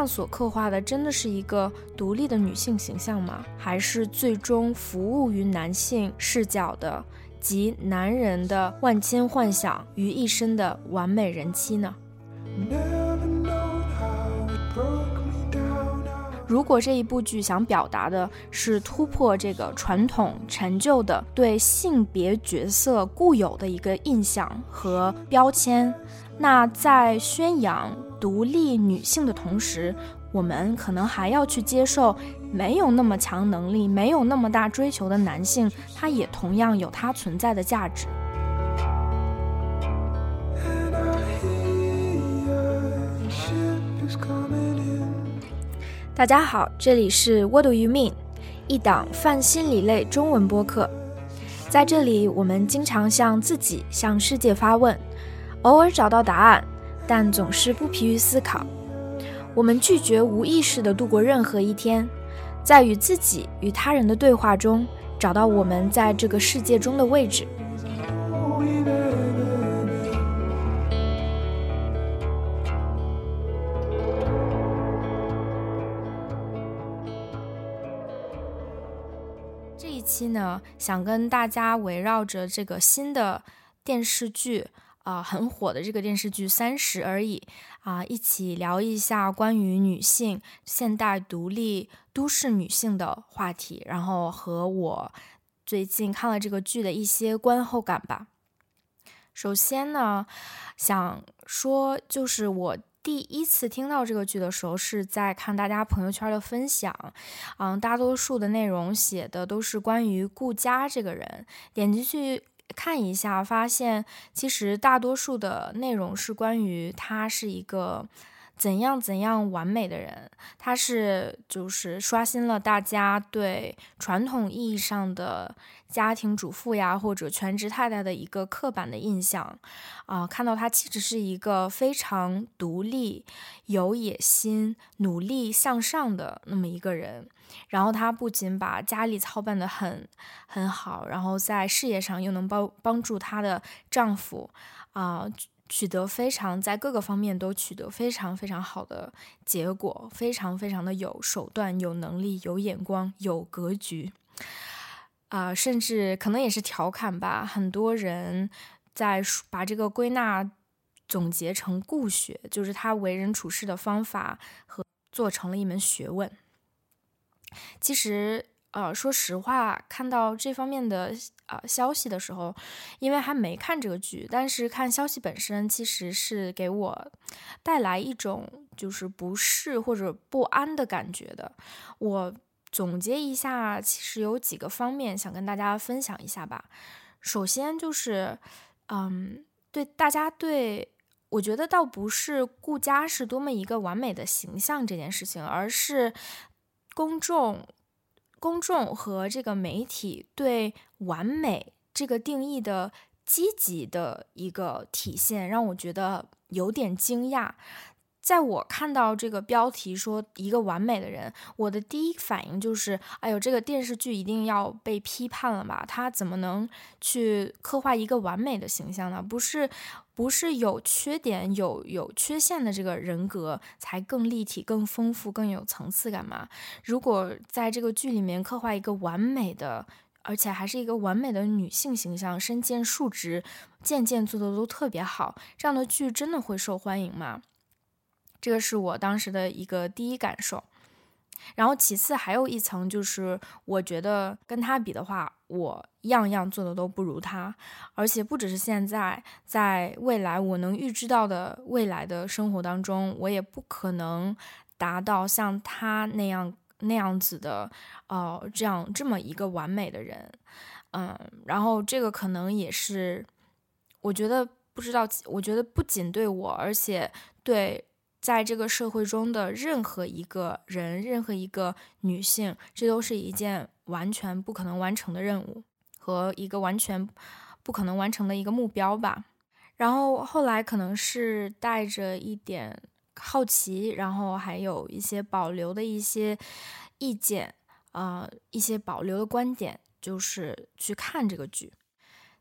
样所刻画的真的是一个独立的女性形象吗？还是最终服务于男性视角的，集男人的万千幻想于一身的完美人妻呢？如果这一部剧想表达的是突破这个传统陈旧的对性别角色固有的一个印象和标签，那在宣扬独立女性的同时，我们可能还要去接受没有那么强能力、没有那么大追求的男性，他也同样有他存在的价值。大家好，这里是 What Do You Mean，一档泛心理类中文播客。在这里，我们经常向自己、向世界发问，偶尔找到答案，但总是不疲于思考。我们拒绝无意识地度过任何一天，在与自己与他人的对话中，找到我们在这个世界中的位置。这一期呢，想跟大家围绕着这个新的电视剧啊，很火的这个电视剧《三十而已》啊，一起聊一下关于女性现代独立都市女性的话题，然后和我最近看了这个剧的一些观后感吧。首先呢，想说就是我。第一次听到这个剧的时候，是在看大家朋友圈的分享，嗯，大多数的内容写的都是关于顾佳这个人。点进去看一下，发现其实大多数的内容是关于它是一个。怎样怎样完美的人，他是就是刷新了大家对传统意义上的家庭主妇呀或者全职太太的一个刻板的印象啊！看到他其实是一个非常独立、有野心、努力向上的那么一个人。然后他不仅把家里操办的很很好，然后在事业上又能帮帮助她的丈夫啊。取得非常在各个方面都取得非常非常好的结果，非常非常的有手段、有能力、有眼光、有格局，啊，甚至可能也是调侃吧。很多人在把这个归纳总结成故学，就是他为人处事的方法和做成了一门学问。其实。呃，说实话，看到这方面的呃消息的时候，因为还没看这个剧，但是看消息本身其实是给我带来一种就是不适或者不安的感觉的。我总结一下，其实有几个方面想跟大家分享一下吧。首先就是，嗯，对大家对我觉得倒不是顾家是多么一个完美的形象这件事情，而是公众。公众和这个媒体对完美这个定义的积极的一个体现，让我觉得有点惊讶。在我看到这个标题说一个完美的人，我的第一反应就是：哎呦，这个电视剧一定要被批判了吧？他怎么能去刻画一个完美的形象呢？不是，不是有缺点、有有缺陷的这个人格才更立体、更丰富、更有层次感吗？如果在这个剧里面刻画一个完美的，而且还是一个完美的女性形象，身兼数职，件件做的都特别好，这样的剧真的会受欢迎吗？这个是我当时的一个第一感受，然后其次还有一层就是，我觉得跟他比的话，我样样做的都不如他，而且不只是现在，在未来我能预知到的未来的生活当中，我也不可能达到像他那样那样子的，呃，这样这么一个完美的人，嗯，然后这个可能也是，我觉得不知道，我觉得不仅对我，而且对。在这个社会中的任何一个人，任何一个女性，这都是一件完全不可能完成的任务和一个完全不可能完成的一个目标吧。然后后来可能是带着一点好奇，然后还有一些保留的一些意见，啊，一些保留的观点，就是去看这个剧。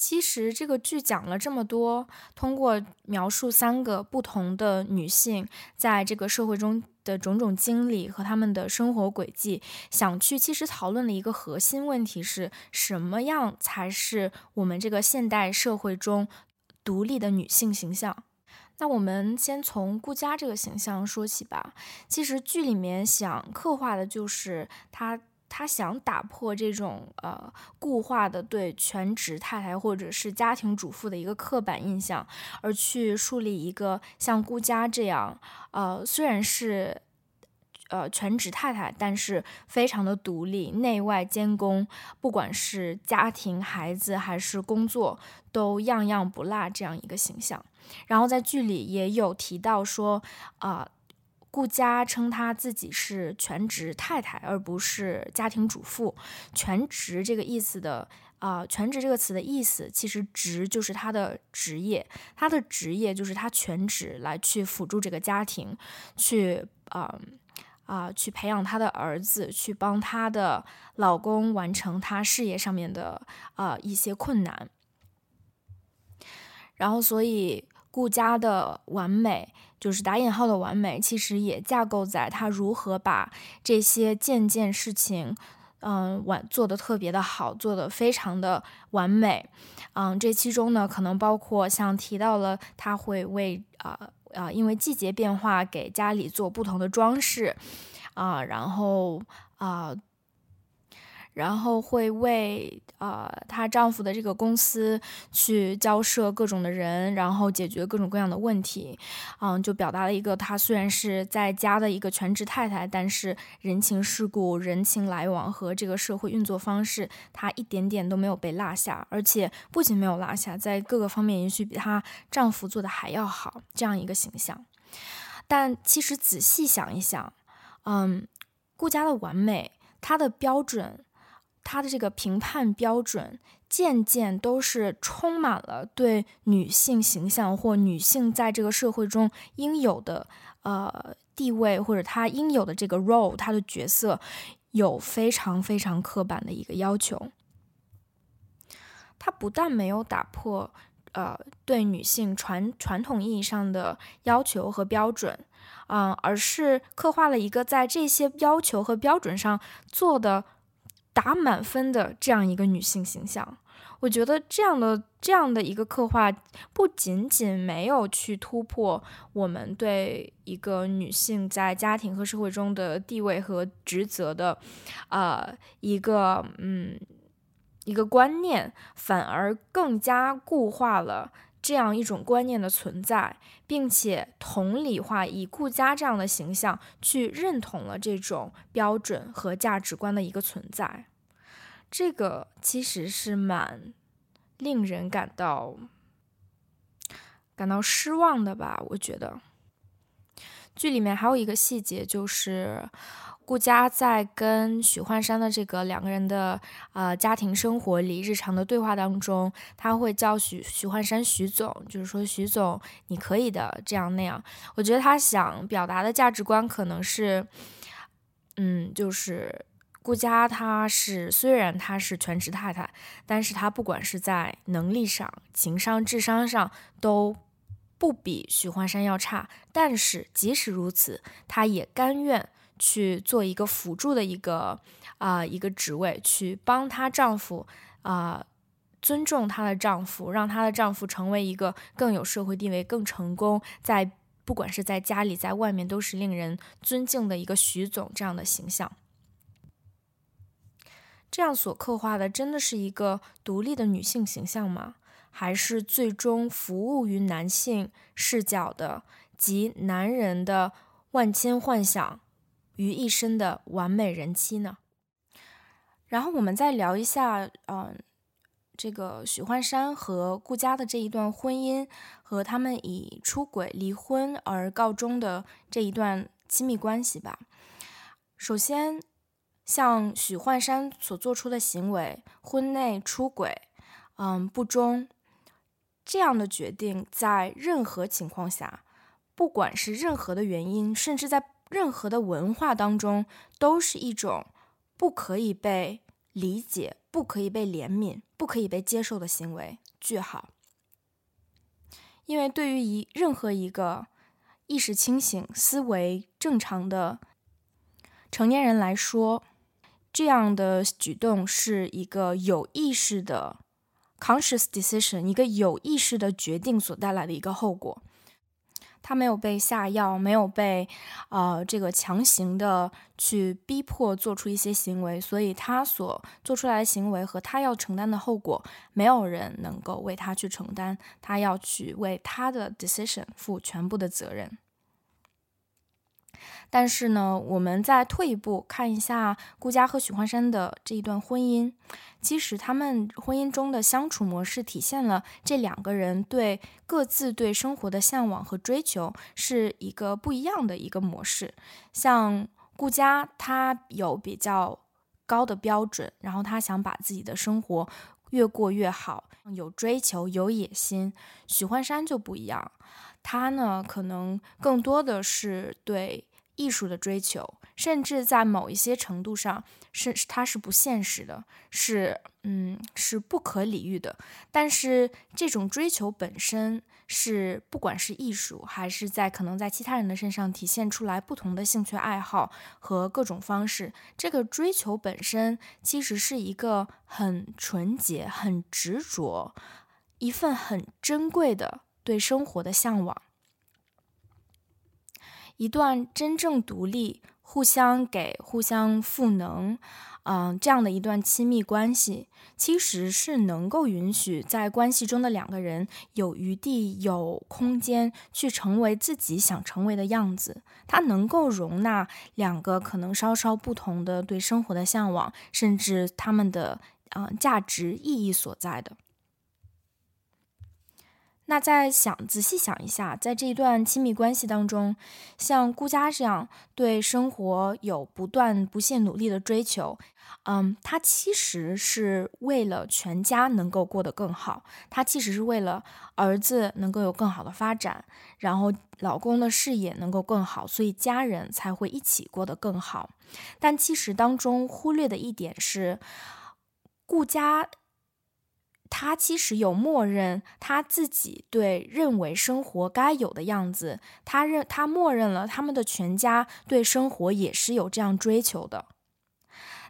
其实这个剧讲了这么多，通过描述三个不同的女性在这个社会中的种种经历和她们的生活轨迹，想去其实讨论的一个核心问题是什么样才是我们这个现代社会中独立的女性形象？那我们先从顾佳这个形象说起吧。其实剧里面想刻画的就是她。他想打破这种呃固化的对全职太太或者是家庭主妇的一个刻板印象，而去树立一个像顾佳这样，呃虽然是呃全职太太，但是非常的独立，内外兼工，不管是家庭、孩子还是工作，都样样不落这样一个形象。然后在剧里也有提到说，啊。顾佳称她自己是全职太太，而不是家庭主妇。全职这个意思的啊，全职这个词的意思，其实职就是她的职业，她的职业就是她全职来去辅助这个家庭，去啊啊去培养她的儿子，去帮她的老公完成他事业上面的啊一些困难。然后，所以顾家的完美。就是打引号的完美，其实也架构在他如何把这些件件事情，嗯，完做的特别的好，做的非常的完美，嗯，这其中呢，可能包括像提到了他会为啊啊，因为季节变化给家里做不同的装饰，啊，然后啊。然后会为呃她丈夫的这个公司去交涉各种的人，然后解决各种各样的问题，嗯，就表达了一个她虽然是在家的一个全职太太，但是人情世故、人情来往和这个社会运作方式，她一点点都没有被落下，而且不仅没有落下，在各个方面也许比她丈夫做的还要好，这样一个形象。但其实仔细想一想，嗯，顾家的完美，她的标准。他的这个评判标准，渐渐都是充满了对女性形象或女性在这个社会中应有的呃地位，或者她应有的这个 role，她的角色有非常非常刻板的一个要求。他不但没有打破呃对女性传传统意义上的要求和标准，嗯，而是刻画了一个在这些要求和标准上做的。打满分的这样一个女性形象，我觉得这样的这样的一个刻画，不仅仅没有去突破我们对一个女性在家庭和社会中的地位和职责的，呃，一个嗯一个观念，反而更加固化了。这样一种观念的存在，并且同理化以顾家这样的形象去认同了这种标准和价值观的一个存在，这个其实是蛮令人感到感到失望的吧？我觉得剧里面还有一个细节就是。顾佳在跟许幻山的这个两个人的呃家庭生活里日常的对话当中，他会叫许许幻山许总，就是说许总你可以的这样那样。我觉得他想表达的价值观可能是，嗯，就是顾佳他是虽然他是全职太太，但是他不管是在能力上、情商、智商上都不比许幻山要差，但是即使如此，他也甘愿。去做一个辅助的一个啊一个职位，去帮她丈夫啊尊重她的丈夫，让她的丈夫成为一个更有社会地位、更成功，在不管是在家里在外面都是令人尊敬的一个徐总这样的形象。这样所刻画的真的是一个独立的女性形象吗？还是最终服务于男性视角的及男人的万千幻想？于一身的完美人妻呢？然后我们再聊一下，嗯，这个许幻山和顾佳的这一段婚姻，和他们以出轨离婚而告终的这一段亲密关系吧。首先，像许幻山所做出的行为，婚内出轨，嗯，不忠，这样的决定，在任何情况下，不管是任何的原因，甚至在任何的文化当中，都是一种不可以被理解、不可以被怜悯、不可以被接受的行为。句号。因为对于一任何一个意识清醒、思维正常的成年人来说，这样的举动是一个有意识的 conscious decision，一个有意识的决定所带来的一个后果。他没有被下药，没有被，呃，这个强行的去逼迫做出一些行为，所以他所做出来的行为和他要承担的后果，没有人能够为他去承担，他要去为他的 decision 负全部的责任。但是呢，我们再退一步看一下顾佳和许幻山的这一段婚姻，其实他们婚姻中的相处模式体现了这两个人对各自对生活的向往和追求是一个不一样的一个模式。像顾佳，他有比较高的标准，然后他想把自己的生活越过越好，有追求，有野心。许幻山就不一样，他呢可能更多的是对。艺术的追求，甚至在某一些程度上是它是不现实的，是嗯是不可理喻的。但是这种追求本身是，不管是艺术，还是在可能在其他人的身上体现出来不同的兴趣爱好和各种方式，这个追求本身其实是一个很纯洁、很执着，一份很珍贵的对生活的向往。一段真正独立、互相给、互相赋能，嗯，这样的一段亲密关系，其实是能够允许在关系中的两个人有余地、有空间去成为自己想成为的样子。它能够容纳两个可能稍稍不同的对生活的向往，甚至他们的嗯价值意义所在的。那再想仔细想一下，在这一段亲密关系当中，像顾佳这样对生活有不断不懈努力的追求，嗯，他其实是为了全家能够过得更好，他其实是为了儿子能够有更好的发展，然后老公的事业能够更好，所以家人才会一起过得更好。但其实当中忽略的一点是，顾佳。他其实有默认他自己对认为生活该有的样子，他认他默认了他们的全家对生活也是有这样追求的。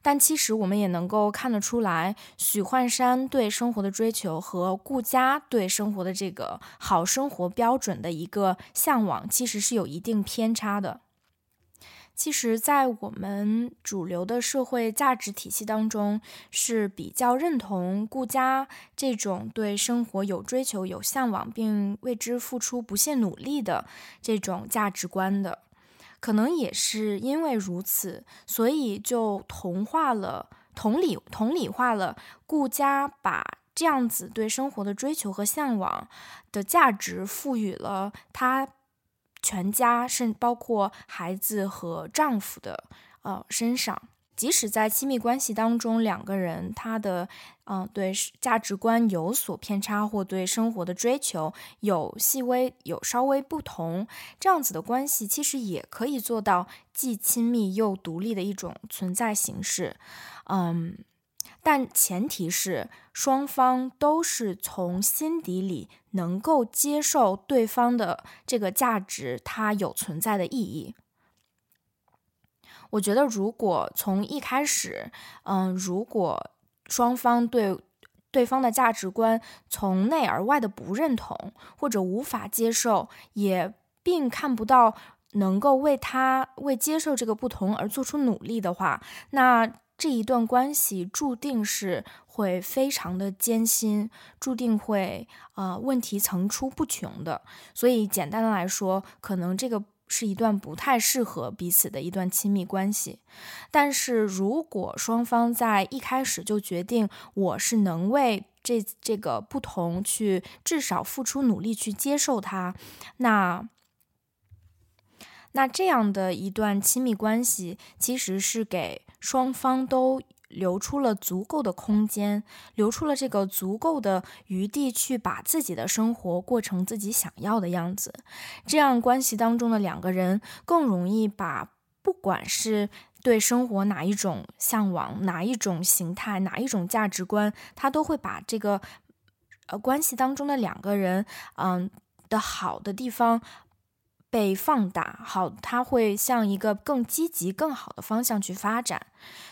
但其实我们也能够看得出来，许幻山对生活的追求和顾家对生活的这个好生活标准的一个向往，其实是有一定偏差的。其实，在我们主流的社会价值体系当中，是比较认同顾家这种对生活有追求、有向往，并为之付出不懈努力的这种价值观的。可能也是因为如此，所以就同化了、同理、同理化了顾家，把这样子对生活的追求和向往的价值赋予了他。全家，甚包括孩子和丈夫的呃身上，即使在亲密关系当中，两个人他的嗯对价值观有所偏差，或对生活的追求有细微有稍微不同，这样子的关系其实也可以做到既亲密又独立的一种存在形式，嗯。但前提是双方都是从心底里能够接受对方的这个价值，它有存在的意义。我觉得，如果从一开始，嗯，如果双方对对方的价值观从内而外的不认同或者无法接受，也并看不到能够为他为接受这个不同而做出努力的话，那。这一段关系注定是会非常的艰辛，注定会呃问题层出不穷的。所以简单的来说，可能这个是一段不太适合彼此的一段亲密关系。但是如果双方在一开始就决定我是能为这这个不同去至少付出努力去接受它，那。那这样的一段亲密关系，其实是给双方都留出了足够的空间，留出了这个足够的余地，去把自己的生活过成自己想要的样子。这样关系当中的两个人更容易把，不管是对生活哪一种向往、哪一种形态、哪一种价值观，他都会把这个，呃，关系当中的两个人，嗯的好的地方。被放大，好，它会向一个更积极、更好的方向去发展。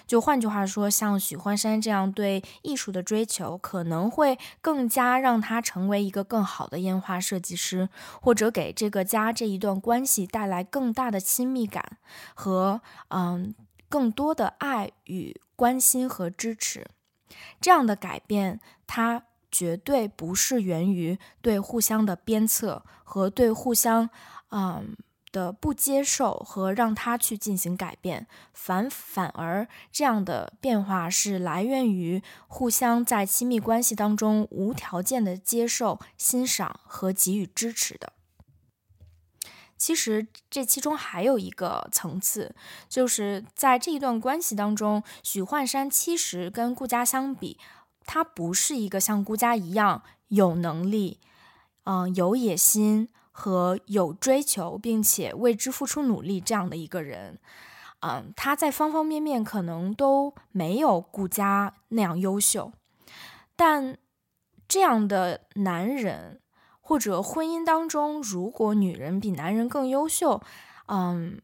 就换句话说，像许幻山这样对艺术的追求，可能会更加让他成为一个更好的烟花设计师，或者给这个家这一段关系带来更大的亲密感和嗯更多的爱与关心和支持。这样的改变，它绝对不是源于对互相的鞭策和对互相嗯。的不接受和让他去进行改变，反反而这样的变化是来源于互相在亲密关系当中无条件的接受、欣赏和给予支持的。其实这其中还有一个层次，就是在这一段关系当中，许幻山其实跟顾家相比，他不是一个像顾家一样有能力，嗯，有野心。和有追求，并且为之付出努力这样的一个人，嗯，他在方方面面可能都没有顾家那样优秀，但这样的男人或者婚姻当中，如果女人比男人更优秀，嗯，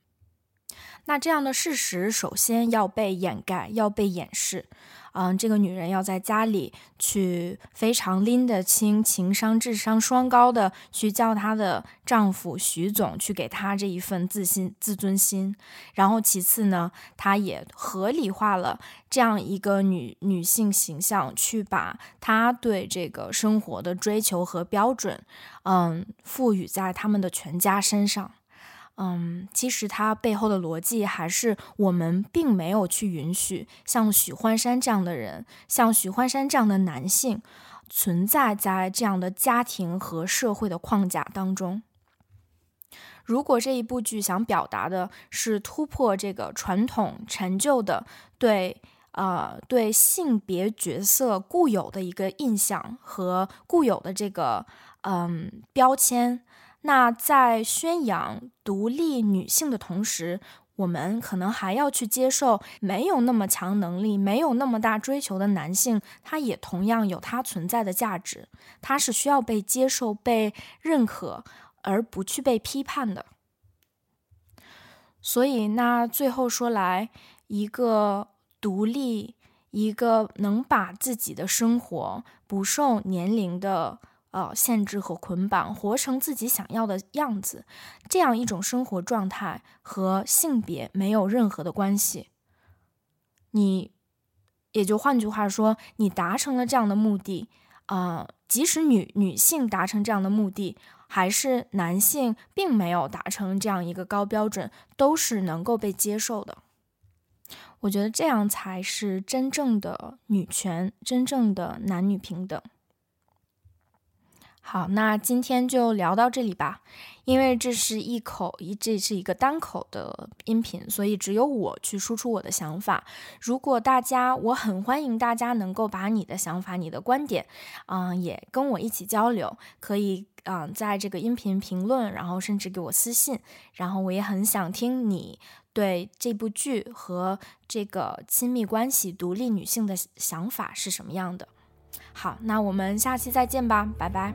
那这样的事实首先要被掩盖，要被掩饰。嗯，这个女人要在家里去非常拎得清、情商、智商双高的去叫她的丈夫徐总去给她这一份自信、自尊心。然后其次呢，她也合理化了这样一个女女性形象，去把她对这个生活的追求和标准，嗯，赋予在他们的全家身上。嗯，其实它背后的逻辑还是我们并没有去允许像许幻山这样的人，像许幻山这样的男性存在在这样的家庭和社会的框架当中。如果这一部剧想表达的是突破这个传统陈旧的对呃对性别角色固有的一个印象和固有的这个嗯标签。那在宣扬独立女性的同时，我们可能还要去接受没有那么强能力、没有那么大追求的男性，他也同样有他存在的价值，他是需要被接受、被认可，而不去被批判的。所以，那最后说来，一个独立、一个能把自己的生活不受年龄的。呃，限制和捆绑，活成自己想要的样子，这样一种生活状态和性别没有任何的关系。你，也就换句话说，你达成了这样的目的，啊，即使女女性达成这样的目的，还是男性并没有达成这样一个高标准，都是能够被接受的。我觉得这样才是真正的女权，真正的男女平等。好，那今天就聊到这里吧。因为这是一口一，这是一个单口的音频，所以只有我去输出我的想法。如果大家，我很欢迎大家能够把你的想法、你的观点，嗯，也跟我一起交流。可以，嗯，在这个音频评论，然后甚至给我私信。然后我也很想听你对这部剧和这个亲密关系、独立女性的想法是什么样的。好，那我们下期再见吧，拜拜。